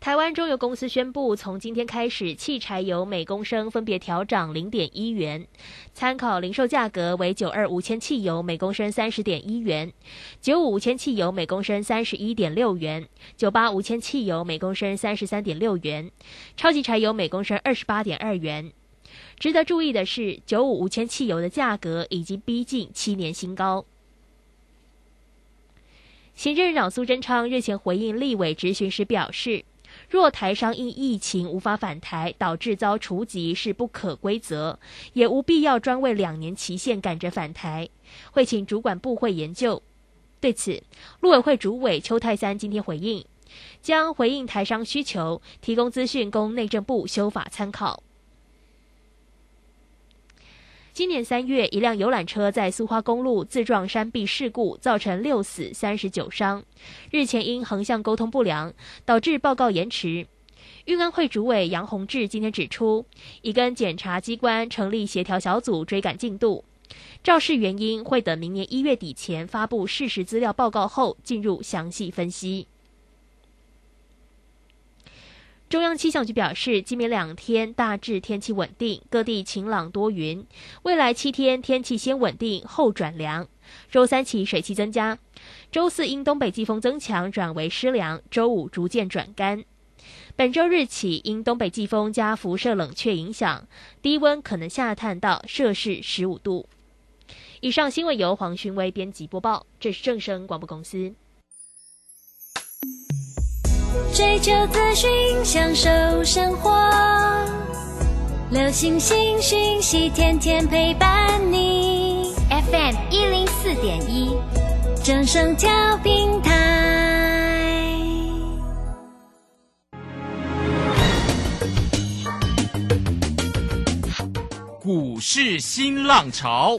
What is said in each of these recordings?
台湾中油公司宣布，从今天开始，汽柴油每公升分别调涨零点一元，参考零售价格为九二五千汽油每公升三十点一元，九五五千汽油每公升三十一点六元，九八五千汽油每公升三十三点六元，超级柴油每公升二十八点二元。值得注意的是，九五五千汽油的价格已经逼近七年新高。行政长苏贞昌日前回应立委质询时表示。若台商因疫情无法返台，导致遭除籍是不可规则，也无必要专为两年期限赶着返台，会请主管部会研究。对此，陆委会主委邱泰三今天回应，将回应台商需求，提供资讯供内政部修法参考。今年三月，一辆游览车在苏花公路自撞山壁事故，造成六死三十九伤。日前因横向沟通不良，导致报告延迟。运安会主委杨宏志今天指出，已跟检察机关成立协调小组追赶进度，肇事原因会等明年一月底前发布事实资料报告后进入详细分析。中央气象局表示，今明两天大致天气稳定，各地晴朗多云。未来七天天气先稳定后转凉，周三起水汽增加，周四因东北季风增强转为湿凉，周五逐渐转干。本周日起因东北季风加辐射冷却影响，低温可能下探到摄氏十五度。以上新闻由黄勋威编辑播报，这是正声广播公司。追求资讯，享受生活。流星星讯息，天天陪伴你。FM 一零四点一，正声调平台。股市新浪潮。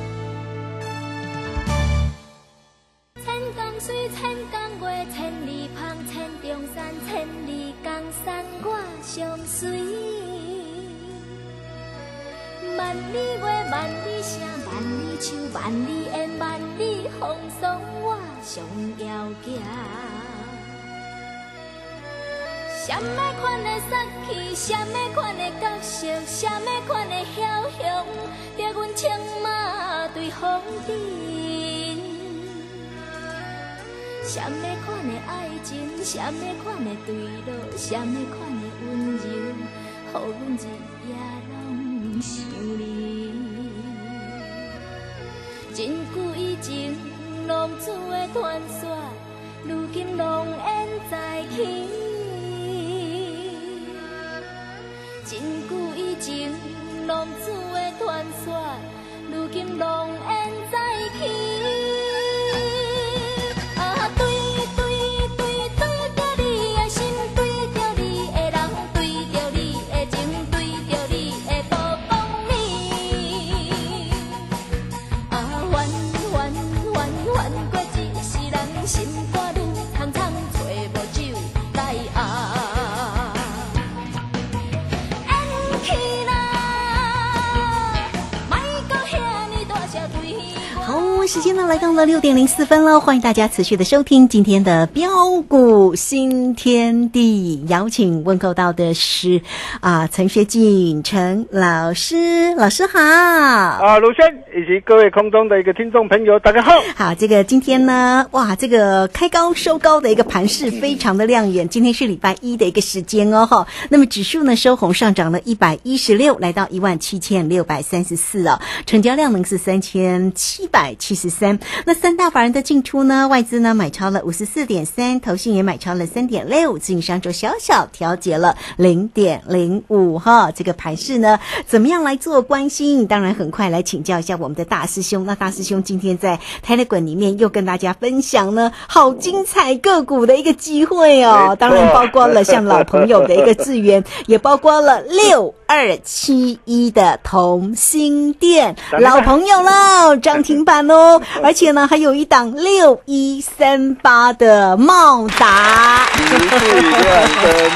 万里月，万里声，万里树，万里烟，万里风霜，我上要行。什么款的杀气，什么款的角色，什么款的枭雄，掠阮枪马对风阵。什么款的爱情，什么款的坠落，什么款的温柔，予阮日夜想你。真久以前，浪子的传说，如今浓烟再起。真久以前，浪子的传说，如今浓烟再 Anh 时间呢来到了六点零四分了，欢迎大家持续的收听今天的标股新天地。邀请问候到的是啊陈学进陈老师，老师好。啊，卢轩以及各位空中的一个听众朋友，大家好。好，这个今天呢，哇，这个开高收高的一个盘势非常的亮眼。今天是礼拜一的一个时间哦，哈。那么指数呢收红上涨了一百一十六，来到一万七千六百三十四哦，成交量呢是三千七百七十三。那三大法人的进出呢，外资呢买超了五十四点三，投信也买超了三点六，自营商就小小调节了零点零五哈。这个盘势呢，怎么样来做关心？当然，很快来请教一下我们的大师兄。那大师兄今天在泰勒滚里面又跟大家分享呢，好精彩个股的一个机会哦。当然，包括了像老朋友的一个资源，也包括了六二七一的同心店老朋友喽，涨停板哦。而且呢，还有一档六一三八的茂达，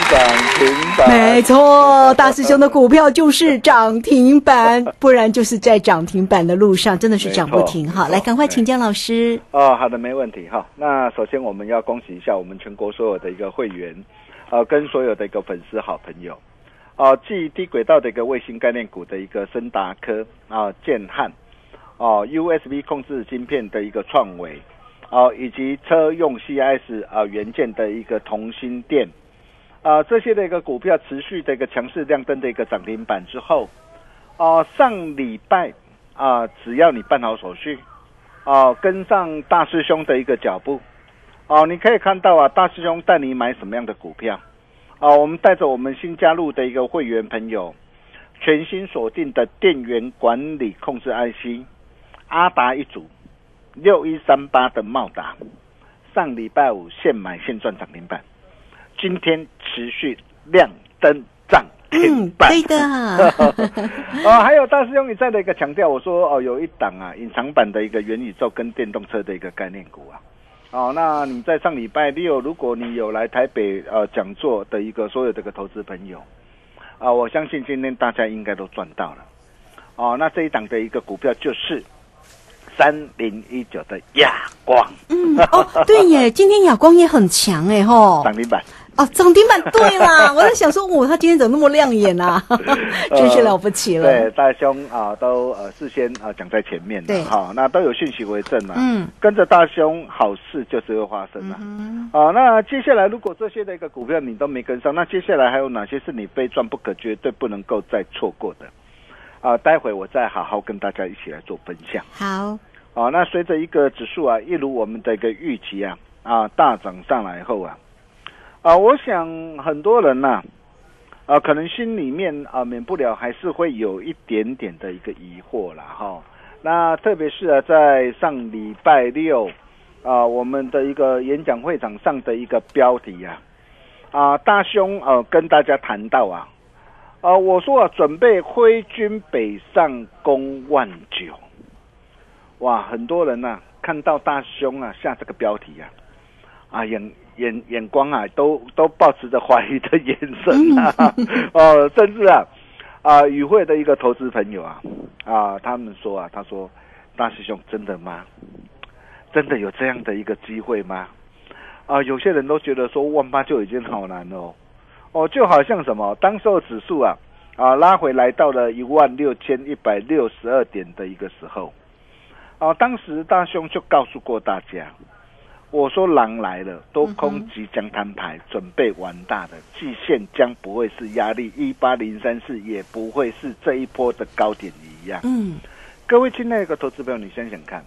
涨停板，没错，大师兄的股票就是涨停板，不然就是在涨停板的路上，真的是涨不停哈。来，赶快请江老师。哦，好的，没问题哈。那首先我们要恭喜一下我们全国所有的一个会员，呃，跟所有的一个粉丝好朋友，哦，继低轨道的一个卫星概念股的一个森达科啊，建汉。哦，USB 控制晶片的一个创维，哦，以及车用 CIS 啊元件的一个同心电，啊，这些的一个股票持续的一个强势亮灯的一个涨停板之后，哦，上礼拜啊，只要你办好手续，哦，跟上大师兄的一个脚步，哦，你可以看到啊，大师兄带你买什么样的股票，哦，我们带着我们新加入的一个会员朋友，全新锁定的电源管理控制 IC。阿达一组六一三八的茂达，上礼拜五现买现赚涨停板，今天持续亮灯涨停板。对的。哦，还有大师兄你再的一个强调，我说哦，有一档啊，隐藏版的一个元宇宙跟电动车的一个概念股啊。哦，那你在上礼拜六，如果你有来台北呃讲座的一个所有这个投资朋友啊，我相信今天大家应该都赚到了。哦，那这一档的一个股票就是。三零一九的亚光，嗯 哦，对耶，今天亚光也很强哎吼，涨停板哦，涨停板对啦，我在想说，哦，他今天怎么那么亮眼啊？真是了不起了。对，大兄啊，都呃事先啊讲在前面的哈，那都有讯息为证嘛，嗯，跟着大兄，好事就是会发生了。啊，那接下来如果这些的一个股票你都没跟上，那接下来还有哪些是你非赚不可、绝对不能够再错过的？啊，待会我再好好跟大家一起来做分享。好，啊，那随着一个指数啊，一如我们的一个预期啊，啊大涨上来后啊，啊，我想很多人呐，啊，可能心里面啊，免不了还是会有一点点的一个疑惑了哈。那特别是啊，在上礼拜六啊，我们的一个演讲会场上的一个标题啊，啊，大兄呃跟大家谈到啊。啊，我说啊，准备挥军北上攻万九，哇，很多人呐看到大兄啊下这个标题啊，啊眼眼眼光啊都都保持着怀疑的眼神啊，哦，甚至啊啊与会的一个投资朋友啊啊，他们说啊，他说大师兄真的吗？真的有这样的一个机会吗？啊，有些人都觉得说万八就已经好难了。哦，就好像什么，当时候指数啊，啊拉回来到了一万六千一百六十二点的一个时候，啊，当时大兄就告诉过大家，我说狼来了，多空即将摊牌，准备玩大的，季线将不会是压力一八零三四，也不会是这一波的高点一样。嗯，各位亲爱的投资朋友，你想想看，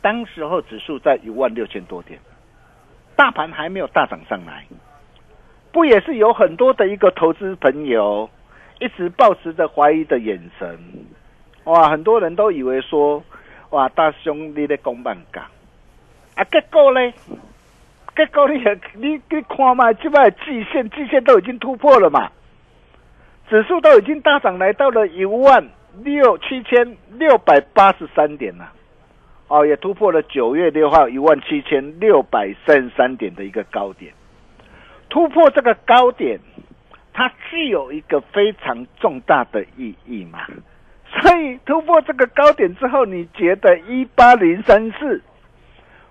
当时候指数在一万六千多点，大盘还没有大涨上来。不也是有很多的一个投资朋友一直保持着怀疑的眼神，哇！很多人都以为说，哇，大兄你在公办港啊，结果呢？结果你你你看嘛，这摆季线季线都已经突破了嘛，指数都已经大涨来到了一万六七千六百八十三点了，哦，也突破了九月六号一万七千六百三十三点的一个高点。突破这个高点，它具有一个非常重大的意义嘛？所以突破这个高点之后，你觉得一八零三四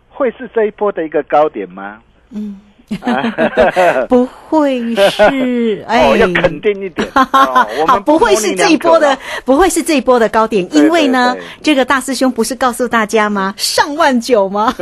会是这一波的一个高点吗？嗯，不会是 哎，哦，要肯定一点。好，不会是这一波的不会是这一波的高点，因为呢对对，这个大师兄不是告诉大家吗？上万九吗？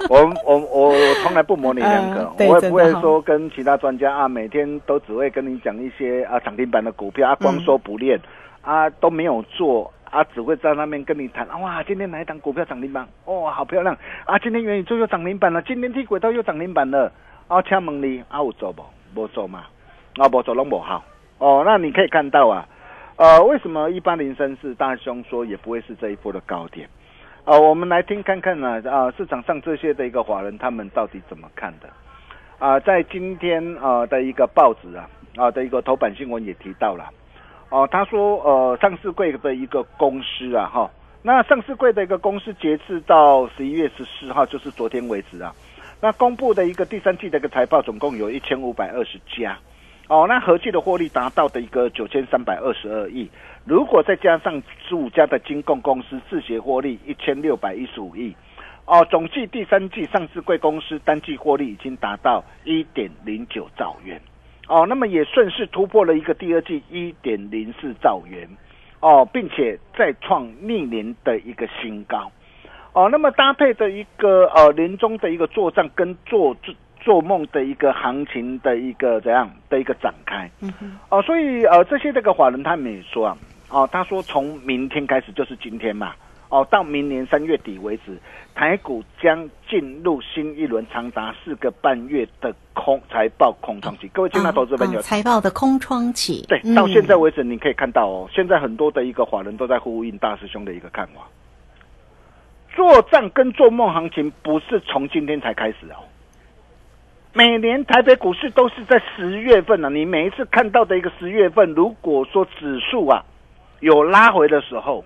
我我我我从来不模拟两可嗯，对我也不会说跟其他专家啊，每天都只会跟你讲一些啊涨停板的股票啊，光说不练、啊都没有做啊，只会在那边跟你谈啊哇，今天哪一档股票涨停板？哦，好漂亮啊！今天元宇宙又涨停板了，今天地轨道又涨停板了啊！请问你啊有做不？没做嘛？啊，没做拢不好哦。那你可以看到啊，呃，为什么一八零三四大兄说也不会是这一波的高点？啊、我们来听看看呢，啊、市场上这些的一个华人他们到底怎么看的？啊、在今天啊、的一个报纸啊啊、的一个头版新闻也提到了，哦、他说呃上市柜的一个公司啊哈，那上市柜的一个公司截至到十一月十四号，就是昨天为止啊，那公布的一个第三季的一个财报总共有一千五百二十家，哦，那合计的获利达到的一个九千三百二十二亿。如果再加上十五家的金控公司自协获利一千六百一十五亿，哦，总计第三季上市贵公司单季获利已经达到一点零九兆元，哦，那么也顺势突破了一个第二季一点零四兆元，哦，并且再创历年的一个新高，哦，那么搭配的一个呃年终的一个做账跟做做做梦的一个行情的一个怎样的一个展开，嗯哼，哦，所以呃，这些这个法人他们也说啊，哦，他说从明天开始就是今天嘛，哦，到明年三月底为止，台股将进入新一轮长达四个半月的空财报空窗期。各位亲爱的投资朋友，啊财报的空窗期，对，嗯到现在为止，你可以看到哦，现在很多的一个法人都在呼应大师兄的一个看法。做账跟做梦行情不是从今天才开始哦，每年台北股市都是在十月份啊。你每一次看到的一个十月份，如果说指数啊有拉回的时候，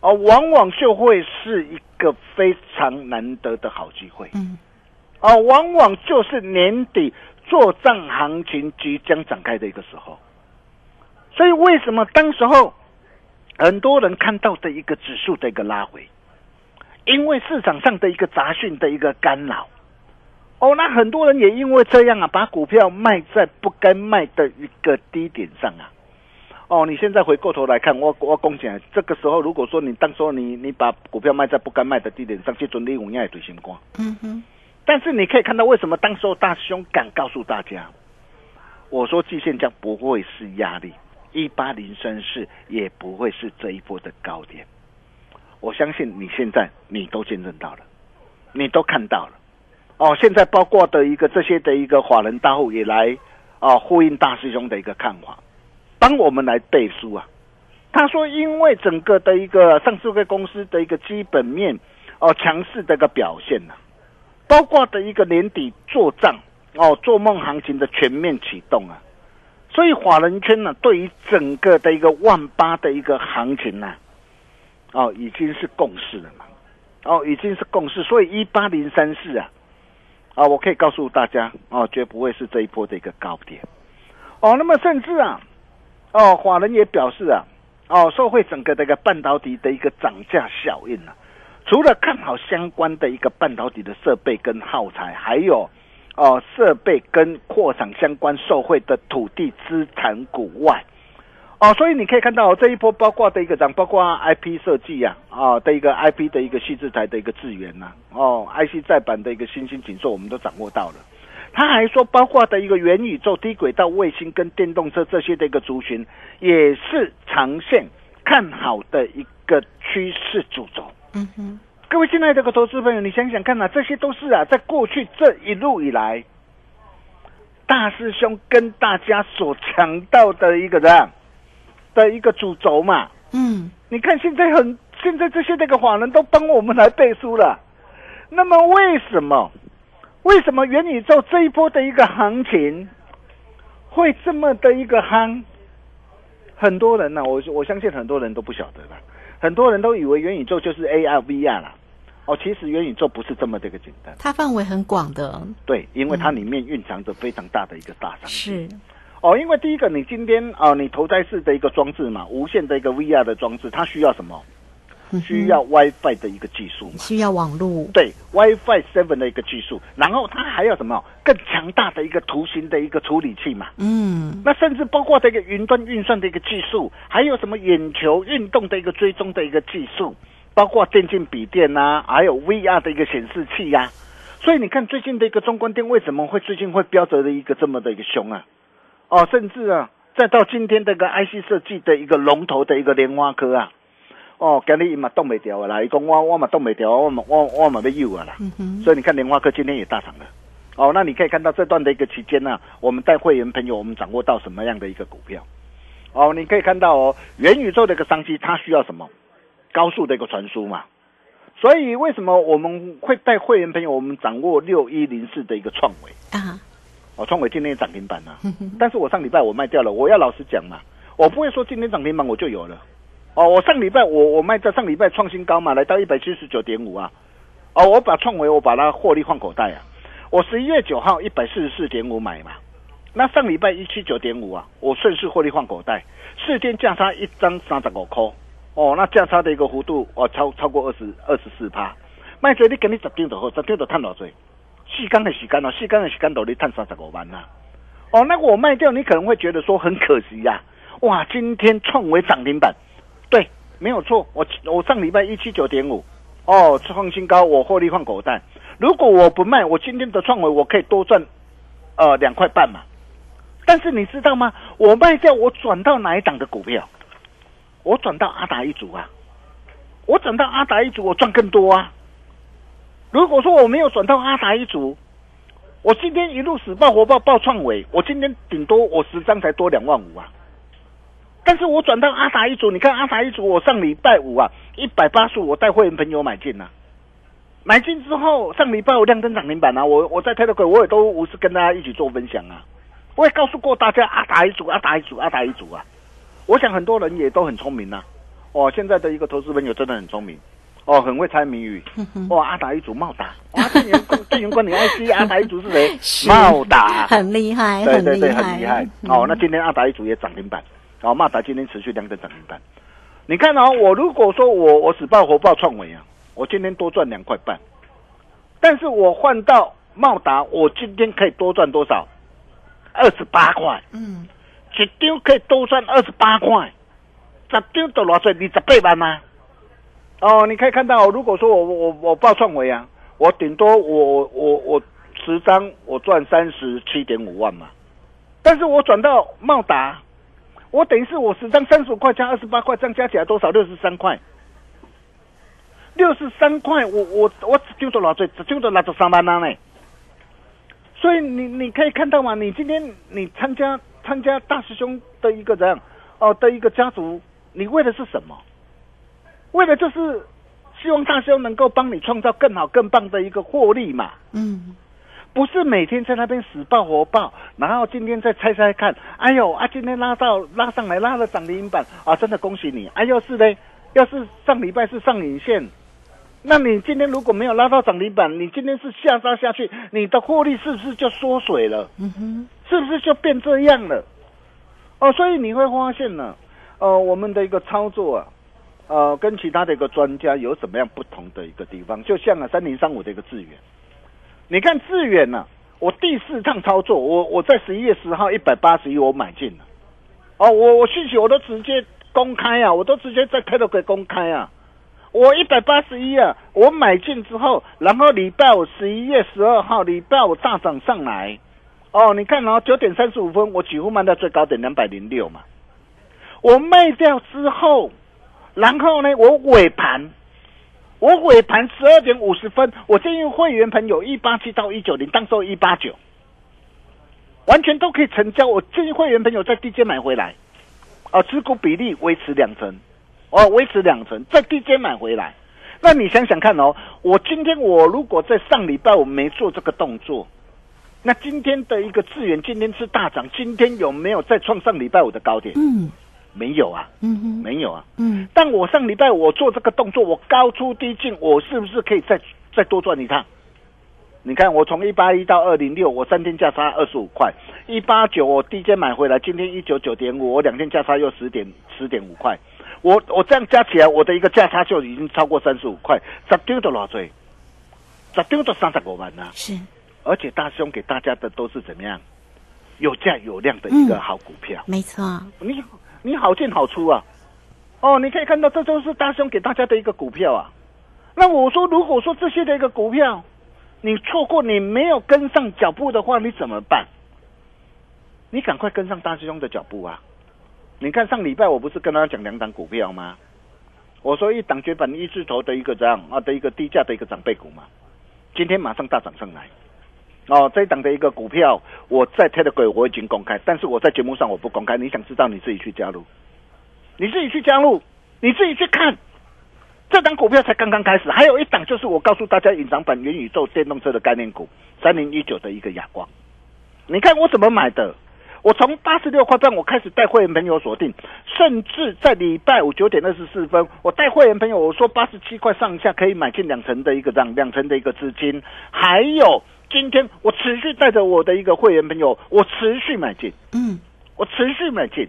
哦，往往就会是一个非常难得的好机会。嗯，哦，往往就是年底做账行情即将展开的一个时候。所以为什么当时候很多人看到的一个指数的一个拉回，因为市场上的一个杂讯的一个干扰。哦，那很多人也因为这样啊，把股票卖在不该卖的一个低点上啊。哦，你现在回过头来看，我我恭喜啊，这个时候如果说你当时候你你把股票卖在不该卖的低点上，去准你五样也对心光。嗯哼，但是你可以看到，为什么当时候大师兄敢告诉大家，我说季线将不会是压力，一八零三四也不会是这一波的高点。我相信你现在你都见证到了，你都看到了。哦，现在包括的一个这些的一个法人大户也来啊呼应大师兄的一个看法，帮我们来背书啊。他说，因为整个的一个上市会公司的一个基本面哦强势的一个表现呐、包括的一个年底做账哦做梦行情的全面启动啊，所以华人圈呢、对于整个的一个万八的一个行情呐、哦已经是共识了嘛，哦已经是共识，所以一八零三四啊，啊我可以告诉大家哦，绝不会是这一波的一个高点，哦那么甚至啊，哦华人也表示啊，哦受惠整个的一个半导体的一个涨价效应啊。除了看好相关的一个半导体的设备跟耗材，还有哦设备跟扩产相关受惠的土地资产股外，哦，所以你可以看到、这一波包括的一个涨，包括 IP 设计呀、啊，的一个 IP 的一个细制材的一个资源呐、哦，IC 再版的一个新兴紧缩，我们都掌握到了。他还说，包括的一个元宇宙、低轨道卫星跟电动车这些的一个族群，也是长线看好的一个趋势主轴。嗯哼，各位亲爱的这个投资朋友，你想想看啊，这些都是啊，在过去这一路以来，大师兄跟大家所强调的一个人的一个主轴嘛。嗯，你看现在很，现在这些那个法人都帮我们来背书了。那么为什么？为什么元宇宙这一波的一个行情会这么的一个夯？很多人呢、我我相信很多人都不晓得了。很多人都以为元宇宙就是 AR、VR 啦。哦，其实元宇宙不是这么的一个简单。它范围很广的，对，因为它里面蕴藏着非常大的一个大商机。是，哦，因为第一个，你今天啊、你头戴式的一个装置嘛，无线的一个 VR 的装置，它需要什么？需要 WiFi 的一个技术嘛？需要网络，对 WiFi Seven 的一个技术，然后它还有什么？更强大的一个图形的一个处理器嘛？嗯，那甚至包括这个云端运算的一个技术，还有什么眼球运动的一个追踪的一个技术，包括电竞笔电呐、还有 VR 的一个显示器呀、所以你看最近的一个中关电为什么会最近会标着的一个这么的一个凶啊？哦，甚至啊，再到今天这个 IC 设计的一个龙头的一个莲花科啊，哦，今日伊嘛动没掉啦，伊讲我我嘛动没掉，我嘛我我嘛要有啊啦。所以你看莲花科今天也大涨了。哦，那你可以看到这段的一个期间呢、我们带会员朋友我们掌握到什么样的一个股票？哦，你可以看到哦，元宇宙的一个商机，它需要什么？高速的一个传输嘛。所以为什么我们会带会员朋友我们掌握六一零四的一个创维？啊，哦，创维今天涨停板啊，但是我上礼拜我卖掉了。我要老实讲嘛，我不会说今天涨停板我就有了。哦，我上礼拜我我卖在上礼拜创新高嘛，来到一百七十九点五啊。哦，我把创维我把它获利换口袋啊。我十一月九号一百四十四点五买嘛，那上礼拜一七九点五啊，我顺势获利换口袋，四天价差一张三十五块。哦，那价差的一个幅度哦超超过二十二十四趴。卖做你给你十张就好，十张就赚偌济。四天的时间哦，四天的时间都你赚三十五万呐、哦，那我卖掉，你可能会觉得说很可惜呀、哇，今天创维涨停板，对，没有错。我我上礼拜一七九点五，哦，创新高，我获利换口袋。如果我不卖，我今天的创维我可以多赚呃两块半嘛。但是你知道吗？我卖掉，我转到哪一档的股票？我转到阿达一族啊，我转到阿达一族，我赚更多啊。如果说我没有转到阿达一族，我今天一路死爆活爆爆创伟，我今天顶多我十张才多两万五啊。但是我转到阿达一族，你看阿达一族，我上礼拜五啊一百八十五，我带会员朋友买进呐、买进之后上礼拜我亮灯涨停板啊，我我在 Telegram 我也都无私跟大家一起做分享啊，我也告诉过大家阿达一族阿达一族阿达一族啊，我想很多人也都很聪明呐、哦，现在的一个投资朋友真的很聪明。哦，很会猜谜语。哇，阿达一族茂达，哇，电源管电源管理 IC，阿达一族是谁？是茂达，很厉害，对对对，很厉害，哦，那今天阿达一族也涨停板，哦，茂达今天持续两根涨停板。你看哦，我如果说我我死抱活抱创维啊，我今天多赚两块半，但是我换到茂达，我今天可以多赚多少？二十八块，嗯，一张可以多赚二十八块，十张就偌济？二十八万吗？哦，你可以看到，如果说我我我报创维啊，我顶多我我我十张我赚三十七点五万嘛，但是我转到茂达，我等于是我十张三十五块加二十八块，这样加起来多少？六十三块。六十三块，我我我只丢多少岁？只丢多六十三万呢？所以你你可以看到嘛，你今天你参加参加大师兄的一个怎样哦的一个家族，你为的是什么？为了就是希望大师兄能够帮你创造更好更棒的一个获利嘛。嗯，不是每天在那边死抱活抱，然后今天再猜猜看，哎呦啊，今天拉到拉上来拉了涨停板啊，真的恭喜你！哎，要是呢，要是上礼拜是上影线，那你今天如果没有拉到涨停板，你今天是下杀下去，你的获利是不是就缩水了？嗯哼，是不是就变这样了？哦，所以你会发现呢，呃，我们的一个操作啊，呃，跟其他的一个专家有什么样不同的一个地方？就像啊，三零三五的一个智远，你看智远呢、我第四趟操作，我我在十一月十号一百八十一我买进了，哦，我我讯息我都直接公开啊，我都直接在 Telegram 公开啊。我一百八十一啊，我买进之后，然后礼拜五十一月十二号礼拜五大涨上来，哦，你看哦，九点三十五分，我几乎卖到最高点两百零六嘛。我卖掉之后，然后呢，我尾盘，我尾盘十二点五十分，我建议会员朋友一八七到一九零，当时候一八九，完全都可以成交。我建议会员朋友在低阶买回来，啊，持股比例维持两成，哦，维持两成，在低阶买回来。那你想想看哦，我今天我如果在上礼拜我没做这个动作，那今天的一个资源今天是大涨，今天有没有再创上礼拜五的高点？嗯没有啊，嗯哼，没有啊。嗯但我上礼拜我做这个动作，我高出低进，我是不是可以再再多赚一趟？你看我从一八一到二零六，我三天价差二十五块，一八九我低阶买回来，今天一九九点五，我两天价差又十点十点五块，我我这样加起来，我的一个价差就已经超过三十五块，十丢的多少？十丢的三十五万了。是，而且大兄给大家的都是怎么样？有价有量的一个好股票，没错，你你好进好出啊！哦，你可以看到，这都是大兄给大家的一个股票啊。那我说，如果说这些的一个股票，你错过，你没有跟上脚步的话，你怎么办？你赶快跟上大师兄的脚步啊！你看上礼拜我不是跟他讲两档股票吗？我说一档绝版一字头的一个这样啊的一个低价的一个长辈股嘛，今天马上大涨上来。哦，这一档的一个股票，我在 Telegram 我已经公开，但是我在节目上我不公开。你想知道，你自己去加入，你自己去加入，你自己去看。这档股票才刚刚开始，还有一档就是我告诉大家隐藏版元宇宙电动车的概念股三零一九的一个哑光。你看我怎么买的？我从八十六块半我开始带会员朋友锁定，甚至在礼拜五九点二十四分，我带会员朋友我说八十七块上下可以买进两成的一个样两成的一个资金，还有。今天我持续带着我的一个会员朋友，我持续买进，嗯，我持续买进。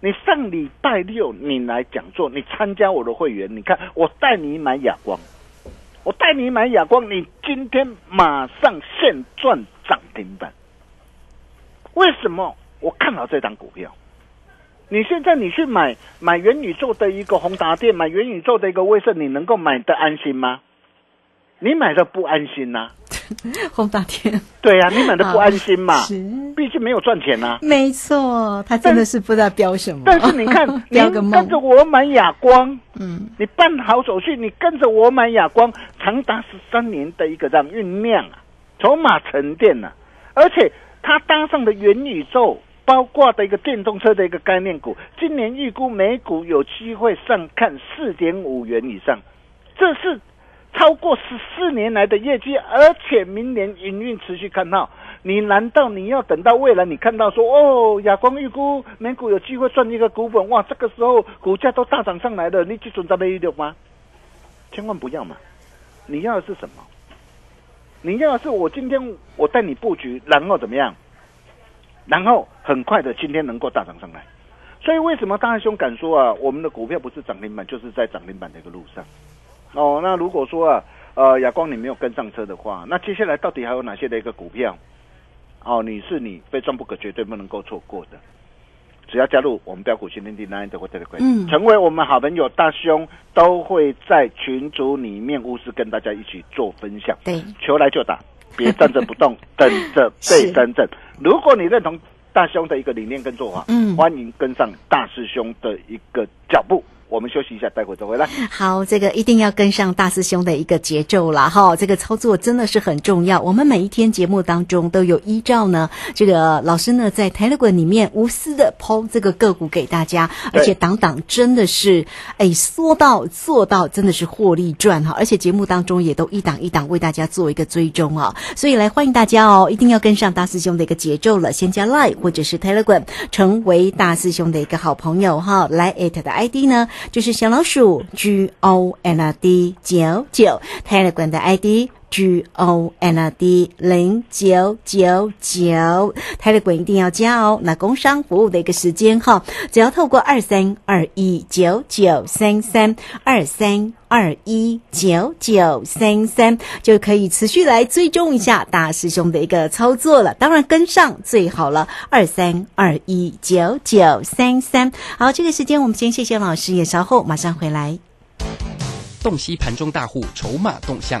你上礼拜六你来讲座，你参加我的会员，你看我带你买哑光，我带你买哑光，你今天马上现赚涨停板。为什么？我看好这张股票。你现在你去买买元宇宙的一个宏达电，买元宇宙的一个威盛，你能够买的安心吗？你买的不安心呐。轰大天，对呀，你买的不安心嘛？是，毕竟没有赚钱呐。没错，他真的是不知道标什么。但是你看，你跟着我买哑光，嗯，你办好手续，你跟着我买哑光，长达十三年的一个这样酝酿啊，筹码沉淀呐，而且他搭上的元宇宙，包括的一个电动车的一个概念股，今年预估每股有机会上看四点五元以上，这是。超过十四年来的业绩，而且明年营运持续看好，你难道你要等到未来你看到说哦，亚光预估美股有机会赚一个股本，哇，这个时候股价都大涨上来了，你去准在那一六吗？千万不要嘛！你要的是什么？你要的是我今天我带你布局，然后怎么样？然后很快的今天能够大涨上来。所以为什么大兄敢说啊？我们的股票不是涨停板，就是在涨停板的一个路上。哦，那如果说啊，呃，亚光你没有跟上车的话，那接下来到底还有哪些的一个股票？哦，你是你非赚不可，绝对不能够错过的。只要加入我们标股训练地 nine 的或者的嗯，成为我们好朋友，大兄都会在群组里面无私跟大家一起做分享。对，求来就打，别站着不动，等着被真正。如果你认同大兄的一个理念跟做法，嗯，欢迎跟上大师兄的一个脚步。我们休息一下，待会再回来。好，这个一定要跟上大师兄的一个节奏了哈。这个操作真的是很重要。我们每一天节目当中都有依照呢，这个老师呢在 Telegram 里面无私的抛这个个股给大家，而且档档真的是哎说到做到，真的是获利赚哈。而且节目当中也都一档一档为大家做一个追踪啊。所以来欢迎大家哦，一定要跟上大师兄的一个节奏了。先加 Line 或者是 Telegram，成为大师兄的一个好朋友哈。来 at 的 ID 呢？就是小老鼠 G O N D 九九泰勒管的 id G O N D 零九九九，Telegram 一定要加哦。那工商服务的一个时间哈，只要透过二三二一九九三三二三二一九九三三，就可以持续来追踪一下大师兄的一个操作了。当然跟上最好了，二三二一九九三三。好，这个时间我们先谢谢老师，也稍后马上回来。洞悉盘中大户筹码动向，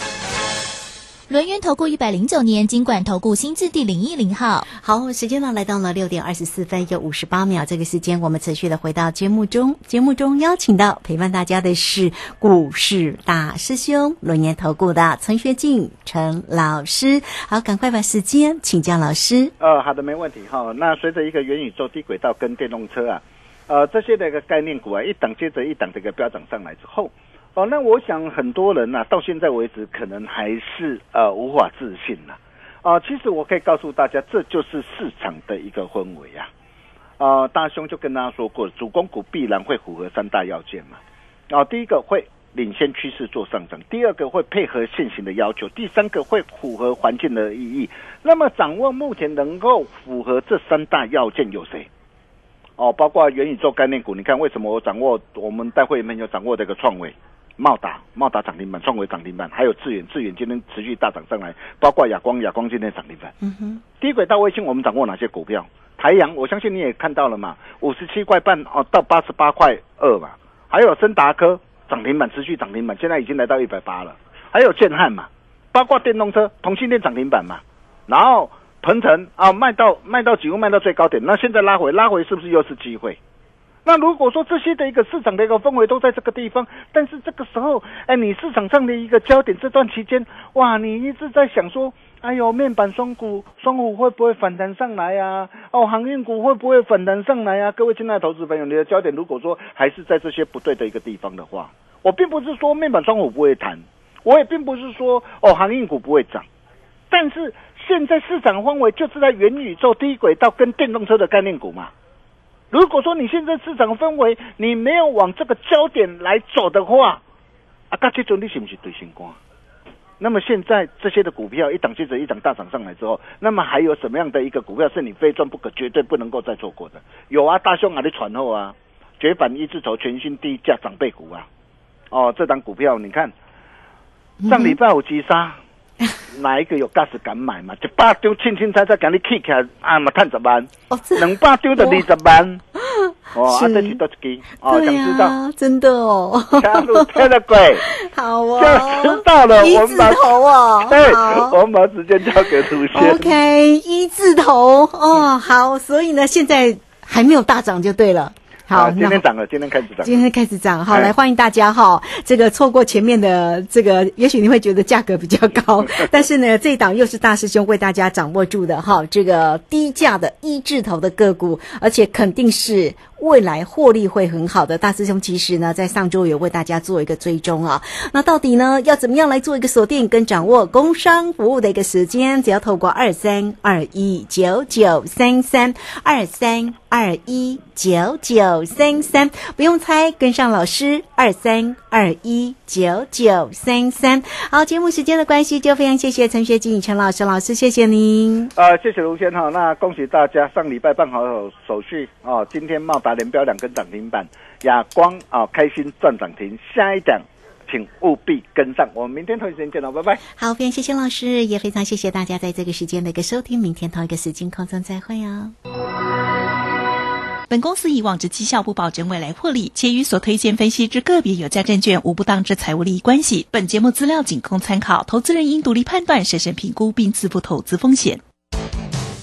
轮源投顾一百零九年金管投顾新字第零一零号。好，时间呢来到了六点二十四分又五十八秒，这个时间我们持续的回到节目中。节目中邀请到陪伴大家的是股市大师兄轮研投顾的陈学进陈老师。好，赶快把时间请教老师。呃，好的，没问题哈。那随着一个元宇宙、低轨道跟电动车啊，呃，这些的一个概念股啊，一档接着一档这个飙涨上来之后。哦，那我想很多人呐，到现在为止可能还是呃无法自信呐。啊，其实我可以告诉大家，这就是市场的一个氛围啊。啊，大兄就跟大家说过，主攻股必然会符合三大要件嘛。啊，第一个会领先趋势做上涨，第二个会配合现行的要求，第三个会符合环境的意义。那么掌握目前能够符合这三大要件有谁？哦，包括元宇宙概念股，你看为什么我掌握？我们待会里面有掌握这个创维。茂达，茂达涨停板，创维涨停板，还有智远，智远今天持续大涨上来，包括亚光，亚光今天涨停板。嗯哼，低轨道卫星我们掌握哪些股票？台阳，我相信你也看到了嘛，五十七块半哦，到八十八块二嘛。还有森达科涨停板，持续涨停板，现在已经来到一百八了。还有建汉嘛，包括电动车，同性恋涨停板嘛。然后鹏程啊，卖到卖到几乎卖到最高点，那现在拉回拉回是不是又是机会？那如果说这些的一个市场的一个氛围都在这个地方，但是这个时候，哎，你市场上的一个焦点这段期间，哇，你一直在想说，哎呦，面板双股双股会不会反弹上来呀？哦，航运股会不会反弹上来呀？各位亲爱的投资朋友，你的焦点如果说还是在这些不对的一个地方的话，我并不是说面板双股不会弹，我也并不是说哦航运股不会涨，但是现在市场氛围就是在元宇宙、低轨道跟电动车的概念股嘛。如果说你现在市场氛围你没有往这个焦点来走的话，啊，大家说你是不是对星光？那么现在这些的股票一档接着一档大涨上来之后，那么还有什么样的一个股票是你非赚不可、绝对不能够再错过的？有啊，大兄啊，你传后啊，绝版一字头全新低价长辈股啊，哦，这档股票你看，上礼拜五急杀。哪一个有 gas 敢买嘛？一百张轻轻彩彩给你起起来，啊嘛赚十万，两百张就二十万，哦，啊这是多一支，哦，想知道，真的哦，加入天的鬼，好哦，就知道了，一字头哦，对，我们把时间交给主线，OK，一字头。哦，好，所以呢，现在还没有大涨就对了。好，今天涨了，今天开始涨。今天开始涨，好，来欢迎大家哈。这个错过前面的这个，也许你会觉得价格比较高，但是呢，这一档又是大师兄为大家掌握住的哈。这个低价的一字头的个股，而且肯定是。未来获利会很好的大师兄，其实呢，在上周有为大家做一个追踪啊。那到底呢，要怎么样来做一个锁定跟掌握工商服务的一个时间？只要透过二三二一九九三三二三二一九九三三，不用猜，跟上老师二三二一九九三三。好，节目时间的关系，就非常谢谢陈学静陈老师老师，谢谢您。呃，谢谢卢先哈，那恭喜大家上礼拜办好手续哦，今天冒打。连标两根涨停板，亚光啊，开心赚涨停。下一档，请务必跟上。我们明天同一时间见了，拜拜。好，非常谢谢老师，也非常谢谢大家在这个时间的一个收听。明天同一个时间空中再会哦。本公司以往之绩效不保证未来获利，且与所推荐分析之个别有价证券无不当之财务利益关系。本节目资料仅供参考，投资人应独立判断、审慎评估并自负投资风险。